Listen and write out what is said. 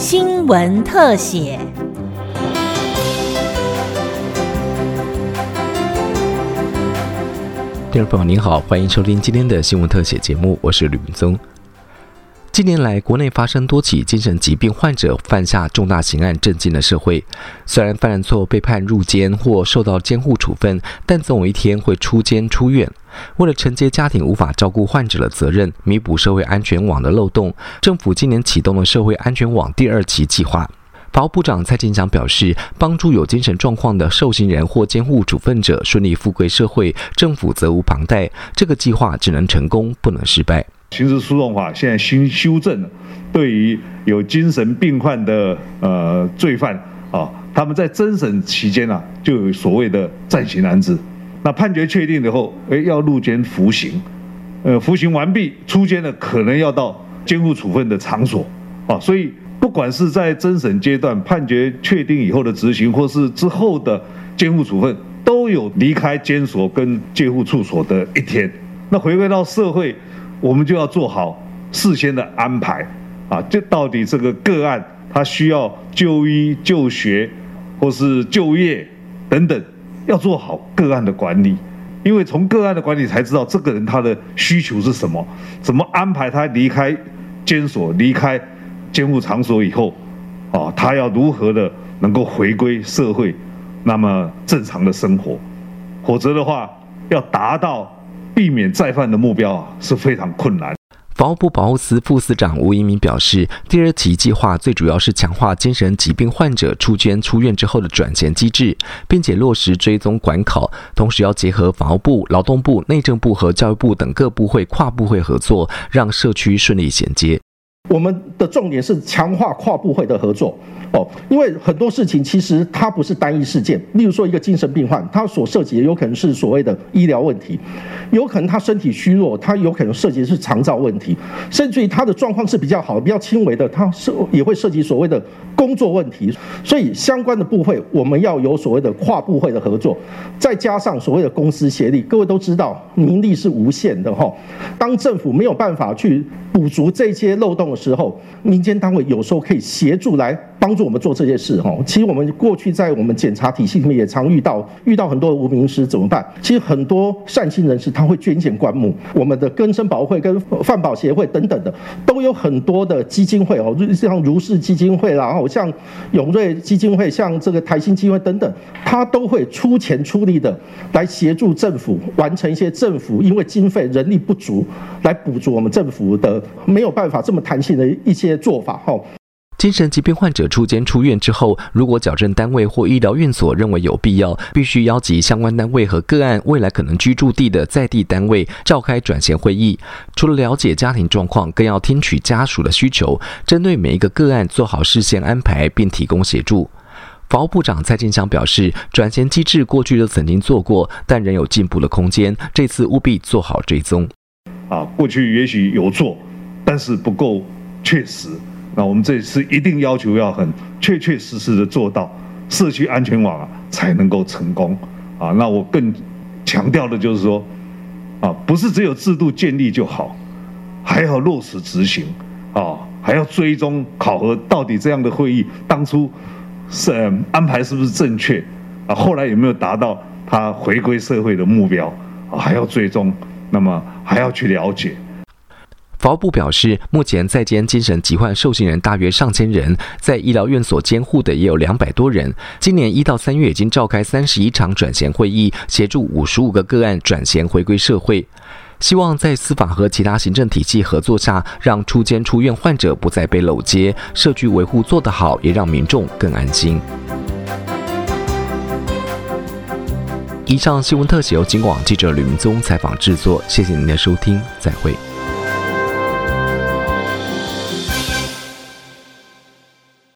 新闻特写。听众朋友您好，欢迎收听今天的新闻特写节目，我是吕明宗。近年来，国内发生多起精神疾病患者犯下重大刑案，震惊了社会。虽然犯了错被判入监或受到监护处分，但总有一天会出监出院。为了承接家庭无法照顾患者的责任，弥补社会安全网的漏洞，政府今年启动了社会安全网第二期计划。法务部长蔡进祥表示，帮助有精神状况的受刑人或监护处分者顺利复归社会，政府责无旁贷。这个计划只能成功，不能失败。刑事诉讼法现在新修正了，对于有精神病患的呃罪犯啊，他们在侦审期间啊，就有所谓的暂行安置。那判决确定以后，哎，要入监服刑，呃，服刑完毕出监的，可能要到监护处分的场所啊。所以，不管是在侦审阶段判决确定以后的执行，或是之后的监护处分，都有离开监所跟监护处所的一天。那回归到社会。我们就要做好事先的安排，啊，就到底这个个案他需要就医、就学，或是就业等等，要做好个案的管理，因为从个案的管理才知道这个人他的需求是什么，怎么安排他离开监所、离开监护场所以后，啊，他要如何的能够回归社会，那么正常的生活，否则的话要达到。避免再犯的目标啊是非常困难。法务部保护司副司长吴一鸣表示，第二期计划最主要是强化精神疾病患者出捐出院之后的转衔机制，并且落实追踪管考，同时要结合法务部、劳动部、内政部和教育部等各部会跨部会合作，让社区顺利衔接。我们的重点是强化跨部会的合作。哦，因为很多事情其实它不是单一事件。例如说，一个精神病患，他所涉及的有可能是所谓的医疗问题，有可能他身体虚弱，他有可能涉及的是肠道问题，甚至于他的状况是比较好、比较轻微的，他是也会涉及所谓的工作问题。所以相关的部会，我们要有所谓的跨部会的合作，再加上所谓的公司协力。各位都知道，民力是无限的哈。当政府没有办法去补足这些漏洞的时候，民间单位有时候可以协助来。帮助我们做这些事哈，其实我们过去在我们检查体系里面也常遇到，遇到很多无名师怎么办？其实很多善心人士他会捐献棺木，我们的根生保会跟饭保协会等等的都有很多的基金会哦，像如是基金会啦，然后像永瑞基金会，像这个台新基金会等等，他都会出钱出力的来协助政府完成一些政府因为经费人力不足来补足我们政府的没有办法这么弹性的一些做法哈。精神疾病患者出监出院之后，如果矫正单位或医疗院所认为有必要，必须邀集相关单位和个案未来可能居住地的在地单位召开转衔会议。除了了解家庭状况，更要听取家属的需求，针对每一个个案做好事先安排，并提供协助。法务部长蔡进祥表示，转衔机制过去都曾经做过，但仍有进步的空间。这次务必做好追踪。啊，过去也许有做，但是不够确实。那我们这次一定要求要很确确实实的做到社区安全网啊，才能够成功啊。那我更强调的就是说，啊，不是只有制度建立就好，还要落实执行啊，还要追踪考核到底这样的会议当初是安排是不是正确啊？后来有没有达到他回归社会的目标啊？还要追踪，那么还要去了解。法务部表示，目前在监精神疾患受刑人大约上千人，在医疗院所监护的也有两百多人。今年一到三月已经召开三十一场转衔会议，协助五十五个个案转衔回归社会。希望在司法和其他行政体系合作下，让出监出院患者不再被搂接，社区维护做得好，也让民众更安心。以上新闻特写由金广记者吕明宗采访制作，谢谢您的收听，再会。